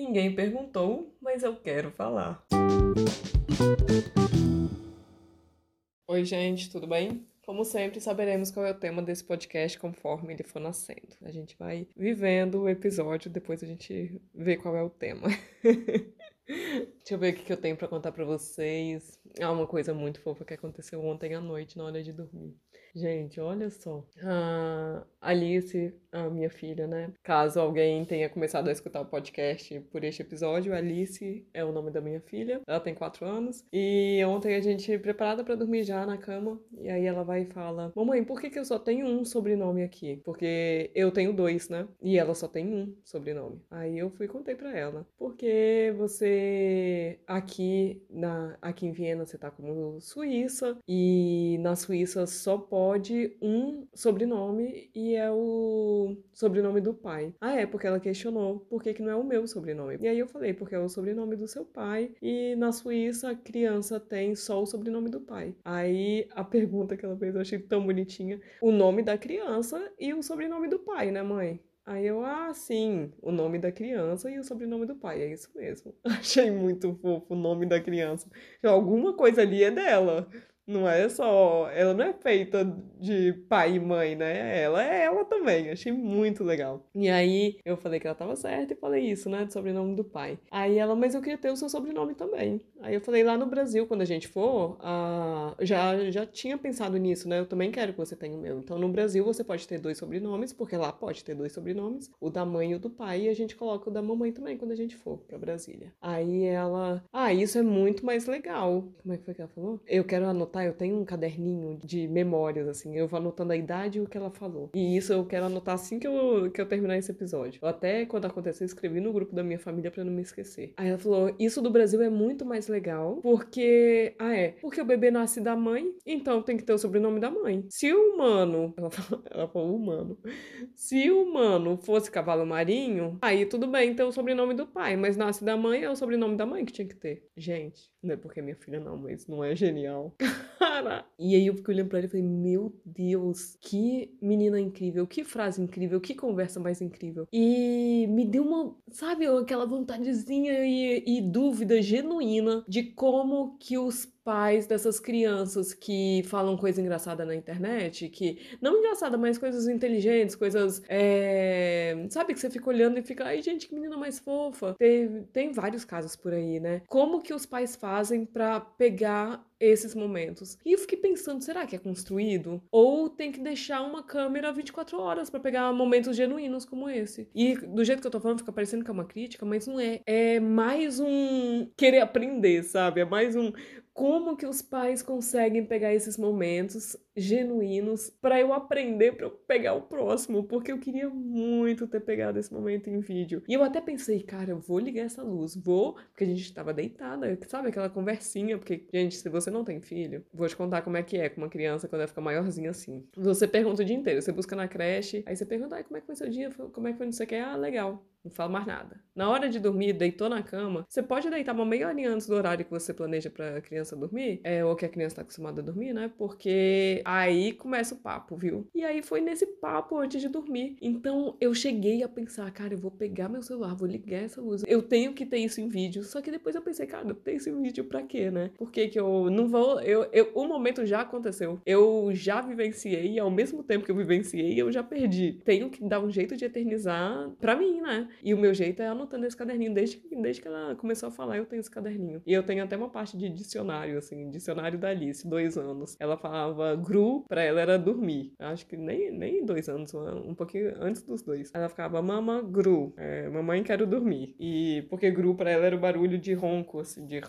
Ninguém perguntou, mas eu quero falar. Oi, gente, tudo bem? Como sempre, saberemos qual é o tema desse podcast conforme ele for nascendo. A gente vai vivendo o episódio, depois a gente vê qual é o tema. Deixa eu ver o que eu tenho para contar para vocês. Ah, uma coisa muito fofa que aconteceu ontem à noite, na hora de dormir. Gente, olha só. A Alice, a minha filha, né? Caso alguém tenha começado a escutar o podcast por este episódio, Alice é o nome da minha filha. Ela tem quatro anos. E ontem a gente preparada para dormir já na cama. E aí ela vai e fala: Mamãe, por que, que eu só tenho um sobrenome aqui? Porque eu tenho dois, né? E ela só tem um sobrenome. Aí eu fui e contei pra ela. Porque você aqui na aqui em Viena você tá como Suíça e na Suíça só pode um sobrenome e é o sobrenome do pai. Ah, é, porque ela questionou por que, que não é o meu sobrenome. E aí eu falei, porque é o sobrenome do seu pai e na Suíça a criança tem só o sobrenome do pai. Aí a pergunta que ela fez eu achei tão bonitinha. O nome da criança e o sobrenome do pai, né, mãe? Aí eu, ah, sim, o nome da criança e o sobrenome do pai, é isso mesmo. Achei muito fofo o nome da criança. Alguma coisa ali é dela. Não é só. Ela não é feita de pai e mãe, né? Ela é ela também. Achei muito legal. E aí eu falei que ela tava certa e falei isso, né? Do sobrenome do pai. Aí ela, mas eu queria ter o seu sobrenome também. Aí eu falei, lá no Brasil, quando a gente for, já, já tinha pensado nisso, né? Eu também quero que você tenha o meu. Então no Brasil você pode ter dois sobrenomes, porque lá pode ter dois sobrenomes, o da mãe e o do pai, e a gente coloca o da mamãe também quando a gente for pra Brasília. Aí ela, ah, isso é muito mais legal. Como é que foi que ela falou? Eu quero anotar anotar, eu tenho um caderninho de memórias, assim, eu vou anotando a idade e o que ela falou. E isso eu quero anotar assim que eu, que eu terminar esse episódio. Eu até, quando aconteceu, escrevi no grupo da minha família para não me esquecer. Aí ela falou: Isso do Brasil é muito mais legal, porque. Ah, é. Porque o bebê nasce da mãe, então tem que ter o sobrenome da mãe. Se o humano. Ela falou, ela falou humano. Se o humano fosse cavalo marinho, aí tudo bem ter o sobrenome do pai, mas nasce da mãe é o sobrenome da mãe que tinha que ter. Gente, não é porque minha filha, não, mas não é genial. Cara! E aí eu fiquei olhando pra ele e falei, meu Deus, que menina incrível, que frase incrível, que conversa mais incrível. E me deu uma, sabe, aquela vontadezinha e, e dúvida genuína de como que os pais dessas crianças que falam coisa engraçada na internet, que não engraçada, mas coisas inteligentes, coisas. É... Sabe que você fica olhando e fica, ai gente, que menina mais fofa. Tem, tem vários casos por aí, né? Como que os pais fazem para pegar esses momentos. E eu fiquei pensando, será que é construído? Ou tem que deixar uma câmera 24 horas para pegar momentos genuínos como esse? E do jeito que eu tô falando, fica parecendo que é uma crítica, mas não é. É mais um querer aprender, sabe? É mais um como que os pais conseguem pegar esses momentos genuínos para eu aprender para eu pegar o próximo, porque eu queria muito ter pegado esse momento em vídeo. E eu até pensei, cara, eu vou ligar essa luz, vou, porque a gente estava deitada, sabe aquela conversinha, porque gente, se você não tem filho, vou te contar como é que é com uma criança quando ela fica maiorzinha assim. Você pergunta o dia inteiro, você busca na creche, aí você pergunta, ai, como é que foi seu dia? Como é que foi não sei o que? Ah, legal. Não fala mais nada. Na hora de dormir, deitou na cama, você pode deitar uma meia horinha antes do horário que você planeja para a criança dormir, é, ou que a criança está acostumada a dormir, né? Porque Aí começa o papo, viu? E aí foi nesse papo antes de dormir. Então eu cheguei a pensar, cara, eu vou pegar meu celular, vou ligar essa luz. Eu tenho que ter isso em vídeo. Só que depois eu pensei, cara, tenho isso em vídeo pra quê, né? Por que, que eu não vou. Eu, eu, o momento já aconteceu. Eu já vivenciei, e ao mesmo tempo que eu vivenciei, eu já perdi. Tenho que dar um jeito de eternizar pra mim, né? E o meu jeito é anotando esse caderninho. Desde, desde que ela começou a falar, eu tenho esse caderninho. E eu tenho até uma parte de dicionário, assim, dicionário da Alice, dois anos. Ela falava gru pra ela era dormir. Acho que nem, nem dois anos, um pouquinho antes dos dois. Ela ficava, mama, Gru, é, mamãe quero dormir. E porque Gru pra ela era o barulho de ronco, assim, de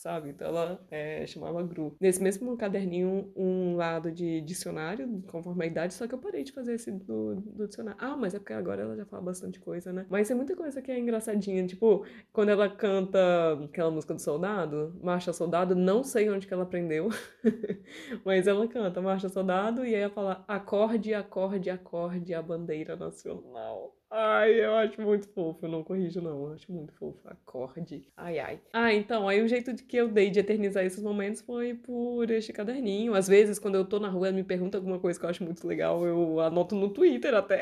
sabe? Então ela é, chamava Gru. Nesse mesmo caderninho, um lado de dicionário, conforme a idade, só que eu parei de fazer esse do, do dicionário. Ah, mas é porque agora ela já fala bastante coisa, né? Mas tem muita coisa que é engraçadinha, tipo, quando ela canta aquela música do soldado, Marcha Soldado, não sei onde que ela aprendeu, mas ela canta Marcha Soldado e aí ela fala acorde, acorde, acorde a bandeira nacional. Ai, eu acho muito fofo. Eu não corrijo, não. Eu acho muito fofo. Acorde. Ai, ai. Ah, então, aí o jeito que eu dei de eternizar esses momentos foi por este caderninho. Às vezes, quando eu tô na rua, ela me pergunta alguma coisa que eu acho muito legal, eu anoto no Twitter até.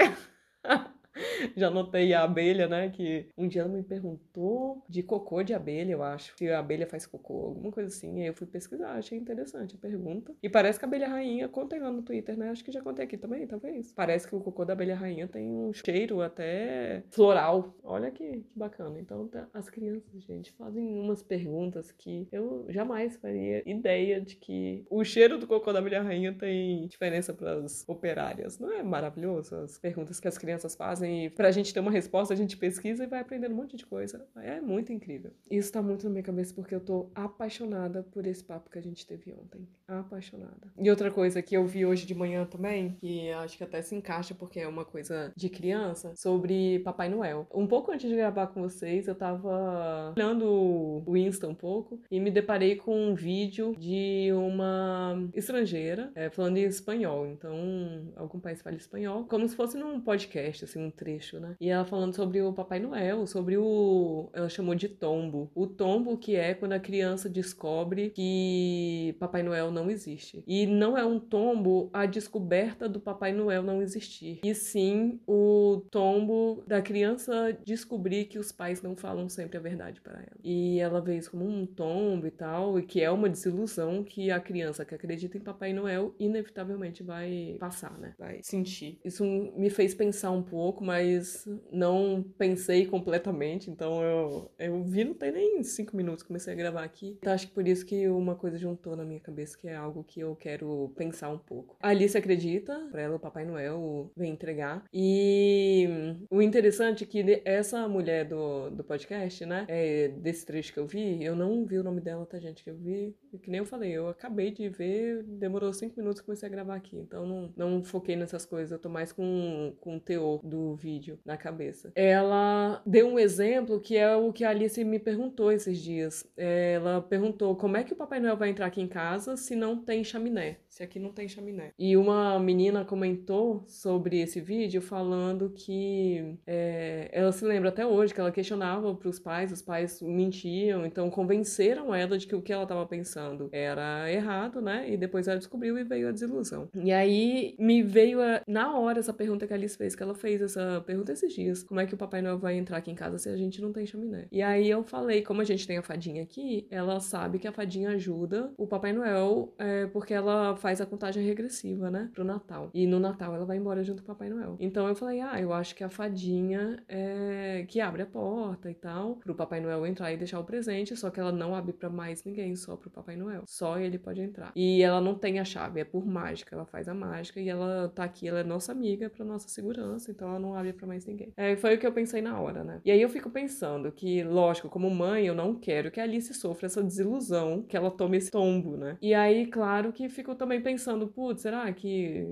Já notei a abelha, né? Que um dia ela me perguntou de cocô de abelha, eu acho. Se a abelha faz cocô, alguma coisa assim. E aí eu fui pesquisar, achei interessante a pergunta. E parece que a abelha rainha, contei lá no Twitter, né? Acho que já contei aqui também, talvez. Parece que o cocô da abelha rainha tem um cheiro até floral. Olha que, que bacana. Então, tá, as crianças, gente, fazem umas perguntas que eu jamais faria ideia de que o cheiro do cocô da abelha rainha tem diferença para as operárias. Não é maravilhoso as perguntas que as crianças fazem e pra gente ter uma resposta, a gente pesquisa e vai aprendendo um monte de coisa. É muito incrível. Isso tá muito na minha cabeça porque eu tô apaixonada por esse papo que a gente teve ontem. Apaixonada. E outra coisa que eu vi hoje de manhã também, que acho que até se encaixa porque é uma coisa de criança, sobre Papai Noel. Um pouco antes de gravar com vocês, eu tava olhando o Insta um pouco e me deparei com um vídeo de uma estrangeira é, falando em espanhol. Então, algum país fala espanhol, como se fosse num podcast, assim, um trecho, né? E ela falando sobre o Papai Noel, sobre o. Ela chamou de tombo. O tombo que é quando a criança descobre que Papai Noel não existe. E não é um tombo a descoberta do Papai Noel não existir. E sim o tombo da criança descobrir que os pais não falam sempre a verdade para ela. E ela vê isso como um tombo e tal, e que é uma desilusão que a criança que acredita em Papai Noel inevitavelmente vai passar, né? Vai sentir. Isso me fez pensar um pouco, mas não pensei completamente. Então eu, eu vi, não tem nem cinco minutos, comecei a gravar aqui. Então acho que por isso que uma coisa juntou na minha cabeça, que é algo que eu quero pensar um pouco. A Alice acredita, pra ela o Papai Noel vem entregar. E o interessante é que essa mulher do, do podcast, né, é, desse trecho que eu vi, eu não vi o nome dela, tá, gente? Que eu vi, que nem eu falei, eu acabei de ver, demorou cinco minutos comecei a gravar aqui. Então não, não foquei nessas coisas, eu tô mais com, com o teor do vídeo na cabeça. Ela deu um exemplo que é o que a Alice me perguntou esses dias. Ela perguntou como é que o Papai Noel vai entrar aqui em casa se não tem chaminé, se aqui não tem chaminé. E uma menina comentou sobre esse vídeo falando que é, ela se lembra até hoje que ela questionava para os pais, os pais mentiam, então convenceram ela de que o que ela estava pensando era errado, né? E depois ela descobriu e veio a desilusão. E aí me veio a, na hora essa pergunta que a Alice fez, que ela fez essa pergunta esses dias: como é que o Papai Noel vai entrar aqui em casa se a gente não tem chaminé? E aí eu falei, como a gente tem a fadinha aqui, ela sabe que a fadinha ajuda o Papai Noel é, porque ela faz a contagem regressiva, né? Pro Natal. E no Natal ela vai embora junto com o Papai Noel. Então eu falei, ah, eu acho que a fadinha é que abre a porta e tal, pro Papai Noel entrar e deixar o presente, só que ela não abre para mais ninguém, só pro Papai Noel. Só ele pode entrar. E ela não tem a chave, é por mágica. Ela faz a mágica e ela tá aqui, ela é nossa amiga pra nossa segurança, então ela não abre para mais ninguém. É, foi o que eu pensei na hora, né? E aí eu fico pensando que, lógico, como mãe, eu não quero que a Alice sofra essa desilusão, que ela tome esse tombo, né? E aí, claro que fico também pensando, putz, será que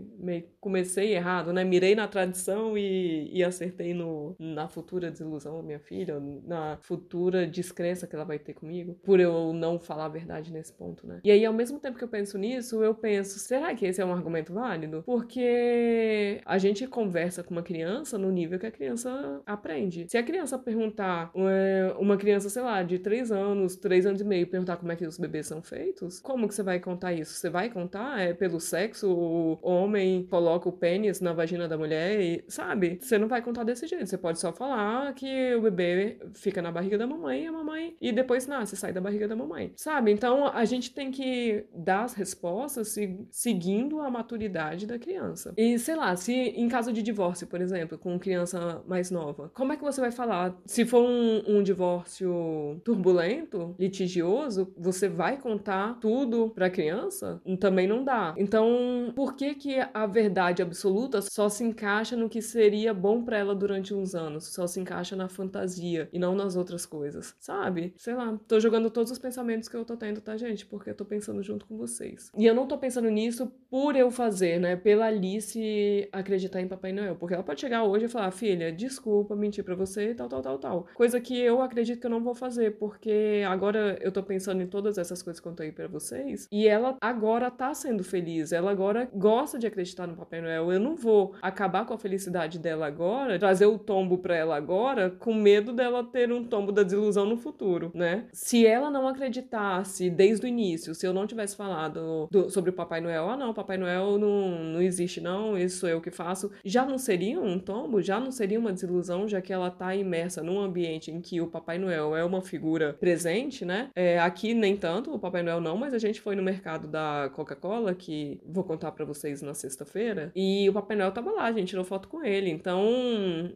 comecei errado, né? Mirei na tradição e, e acertei no, na futura desilusão da minha filha, na futura descrença que ela vai ter comigo, por eu não falar a verdade nesse ponto, né? E aí, ao mesmo tempo que eu penso nisso, eu penso, será que esse é um argumento válido? Porque a gente conversa com uma criança no nível que a criança aprende. Se a criança perguntar, é, uma criança, sei lá, de 3 anos, 3 anos e meio, perguntar como é que os bebês são feitos, como que você vai contar isso? Você vai contar é pelo sexo, o homem coloca o pênis na vagina da mulher e, sabe? Você não vai contar desse jeito. Você pode só falar que o bebê fica na barriga da mamãe e a mamãe e depois nasce, sai da barriga da mamãe. Sabe? Então a gente tem que dar as respostas seguindo a maturidade da criança. E sei lá, se em caso de divórcio, por exemplo, com criança mais nova, como é que você vai falar? Se for um, um divórcio turbulento, litigioso, você vai contar tudo pra criança? Também não dá. Então, por que que a verdade absoluta só se encaixa no que seria bom para ela durante uns anos? Só se encaixa na fantasia e não nas outras coisas, sabe? Sei lá, tô jogando todos os pensamentos que eu tô tendo, tá, gente? Porque eu tô pensando junto com vocês. E eu não tô pensando nisso por eu fazer, né? Pela Alice acreditar em Papai Noel. Porque ela pode chegar hoje e falar, filha, desculpa mentir para você, tal, tal, tal, tal. Coisa que eu acredito que eu não vou fazer, porque agora eu tô pensando em todas essas coisas que eu contei para vocês. E ela agora tá sendo feliz. Ela agora gosta de acreditar no Papai Noel. Eu não vou acabar com a felicidade dela agora, trazer o tombo para ela agora, com medo dela ter um tombo da desilusão no futuro, né? Se ela não acreditasse desde o início, se eu não tivesse falado do, sobre o Papai Noel, ah, não, Papai Noel não, não existe, não, isso sou eu que faço, já não seria um tombo? já não seria uma desilusão, já que ela está imersa num ambiente em que o Papai Noel é uma figura presente, né? É, aqui nem tanto, o Papai Noel não, mas a gente foi no mercado da Coca-Cola, que vou contar para vocês na sexta-feira, e o Papai Noel tava lá, a gente tirou foto com ele. Então,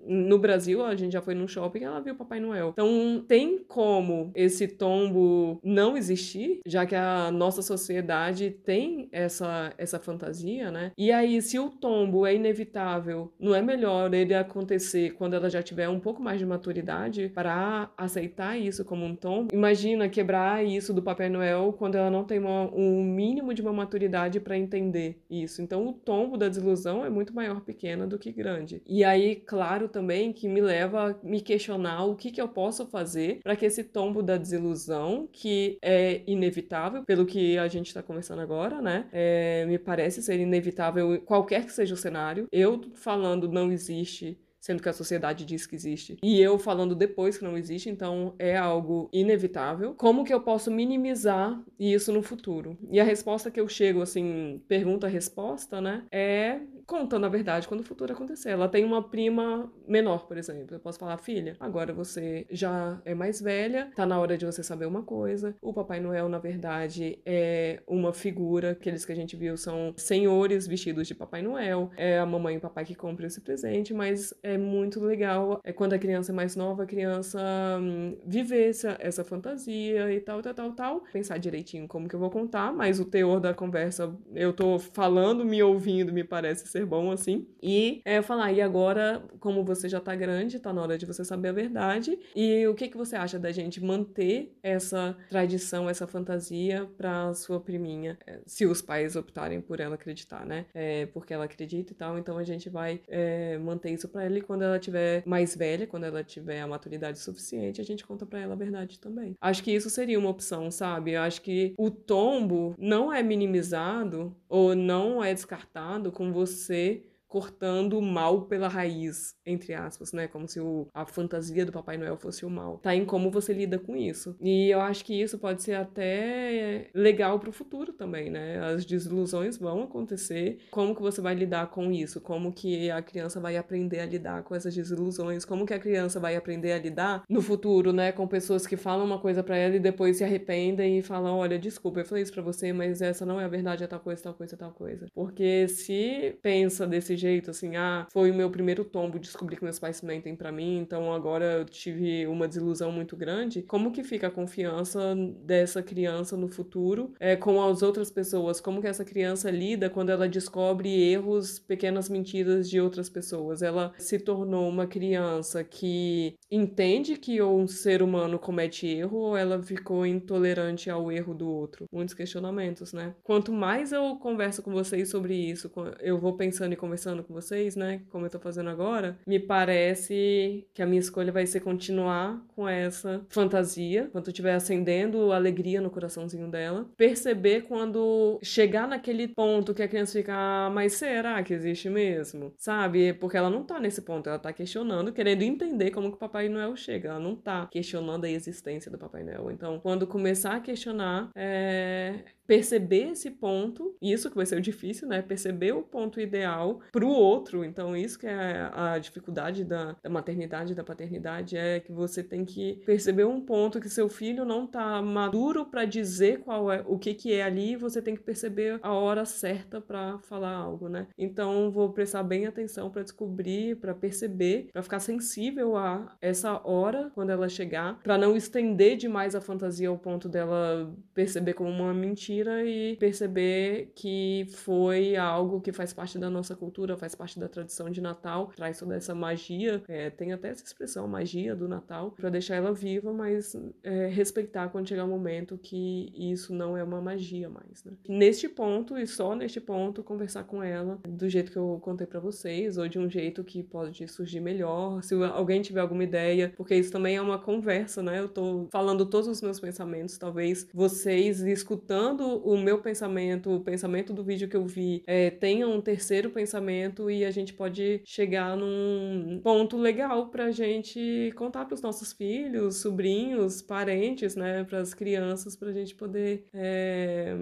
no Brasil, a gente já foi num shopping e ela viu o Papai Noel. Então, tem como esse tombo não existir, já que a nossa sociedade tem essa, essa fantasia, né? E aí, se o tombo é inevitável, não é melhor ele acontecer quando ela já tiver um pouco mais de maturidade para aceitar isso como um tombo? Imagina quebrar isso do Papai Noel quando ela não tem uma, um mínimo de uma maturidade para entender isso. Então, o tombo da desilusão é muito maior pequena do que grande. E aí, claro também que me leva a me questionar o que, que eu posso fazer para que esse tombo da desilusão, que é inevitável, pelo que a gente está conversando agora, né? É, me parece ser inevitável qualquer que seja o cenário. Eu falando não existe sendo que a sociedade diz que existe, e eu falando depois que não existe, então é algo inevitável. Como que eu posso minimizar isso no futuro? E a resposta que eu chego, assim, pergunta-resposta, né, é contando a verdade quando o futuro acontecer. Ela tem uma prima menor, por exemplo. Eu posso falar, filha, agora você já é mais velha, tá na hora de você saber uma coisa. O Papai Noel, na verdade, é uma figura, aqueles que a gente viu são senhores vestidos de Papai Noel. É a mamãe e o papai que compram esse presente, mas é muito legal é quando a criança é mais nova, a criança hum, viver essa, essa fantasia e tal, tal, tal, tal. Pensar direitinho como que eu vou contar, mas o teor da conversa, eu tô falando, me ouvindo, me parece ser ser bom assim. E é, falar, e agora, como você já tá grande, tá na hora de você saber a verdade. E o que, que você acha da gente manter essa tradição, essa fantasia pra sua priminha, é, se os pais optarem por ela acreditar, né? É, porque ela acredita e tal, então a gente vai é, manter isso pra ela e quando ela tiver mais velha, quando ela tiver a maturidade suficiente, a gente conta pra ela a verdade também. Acho que isso seria uma opção, sabe? Eu acho que o tombo não é minimizado ou não é descartado com você você cortando o mal pela raiz, entre aspas, né? Como se o, a fantasia do Papai Noel fosse o mal. Tá em como você lida com isso. E eu acho que isso pode ser até legal pro futuro também, né? As desilusões vão acontecer. Como que você vai lidar com isso? Como que a criança vai aprender a lidar com essas desilusões? Como que a criança vai aprender a lidar no futuro, né? Com pessoas que falam uma coisa para ela e depois se arrependem e falam: olha, desculpa, eu falei isso pra você, mas essa não é a verdade, é tal coisa, tal coisa, tal coisa. Porque se pensa desse jeito, assim, ah, foi o meu primeiro tombo descobrir que meus pais mentem para mim, então agora eu tive uma desilusão muito grande. Como que fica a confiança dessa criança no futuro é, com as outras pessoas? Como que essa criança lida quando ela descobre erros, pequenas mentiras de outras pessoas? Ela se tornou uma criança que entende que um ser humano comete erro ou ela ficou intolerante ao erro do outro? Muitos questionamentos, né? Quanto mais eu converso com vocês sobre isso, eu vou pensando e conversando conversando com vocês, né, como eu tô fazendo agora, me parece que a minha escolha vai ser continuar com essa fantasia, quando estiver acendendo alegria no coraçãozinho dela, perceber quando chegar naquele ponto que a criança fica, ah, mas será que existe mesmo? Sabe? Porque ela não tá nesse ponto, ela tá questionando, querendo entender como que o Papai Noel chega, ela não tá questionando a existência do Papai Noel. Então, quando começar a questionar, é, perceber esse ponto, isso que vai ser o difícil, né? Perceber o ponto ideal para o outro. Então, isso que é a dificuldade da, da maternidade, da paternidade, é que você tem que perceber um ponto que seu filho não tá maduro para dizer qual é o que que é ali, você tem que perceber a hora certa para falar algo, né? Então, vou prestar bem atenção para descobrir, para perceber, para ficar sensível a essa hora quando ela chegar, para não estender demais a fantasia ao ponto dela perceber como uma mentira e perceber que foi algo que faz parte da nossa cultura, faz parte da tradição de Natal, traz toda essa magia, é, tem até essa expressão, magia do Natal, para deixar ela viva, mas é, respeitar quando chegar o momento que isso não é uma magia mais. Né? Neste ponto, e só neste ponto, conversar com ela do jeito que eu contei para vocês, ou de um jeito que pode surgir melhor, se alguém tiver alguma ideia, porque isso também é uma conversa, né? Eu tô falando todos os meus pensamentos, talvez vocês escutando o meu pensamento, o pensamento do vídeo que eu vi, é, tenha um terceiro pensamento e a gente pode chegar num ponto legal pra gente contar para os nossos filhos, sobrinhos, parentes, né, para as crianças, pra gente poder é,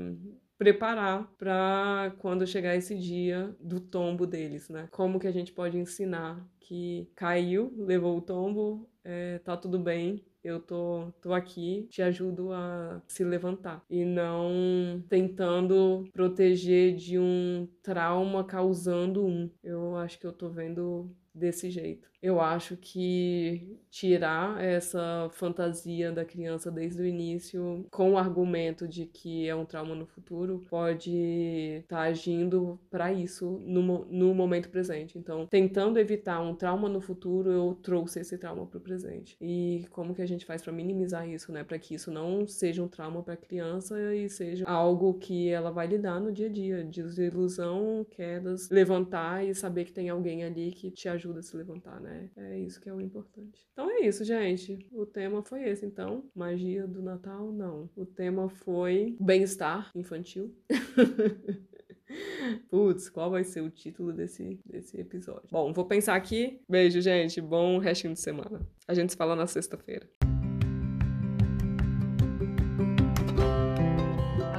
preparar para quando chegar esse dia do tombo deles, né? Como que a gente pode ensinar que caiu, levou o tombo, é, tá tudo bem, eu tô, tô aqui, te ajudo a se levantar. E não tentando proteger de um trauma causando um. Eu acho que eu tô vendo desse jeito. Eu acho que tirar essa fantasia da criança desde o início, com o argumento de que é um trauma no futuro, pode estar tá agindo para isso no, no momento presente. Então, tentando evitar um trauma no futuro, eu trouxe esse trauma para o presente. E como que a gente faz para minimizar isso, né? Para que isso não seja um trauma para a criança e seja algo que ela vai lidar no dia a dia, desilusão, quedas, levantar e saber que tem alguém ali que te ajuda a se levantar, né? né? É isso que é o importante. Então é isso, gente. O tema foi esse, então. Magia do Natal, não. O tema foi bem-estar infantil. Putz, qual vai ser o título desse, desse episódio? Bom, vou pensar aqui. Beijo, gente. Bom restinho de semana. A gente se fala na sexta-feira.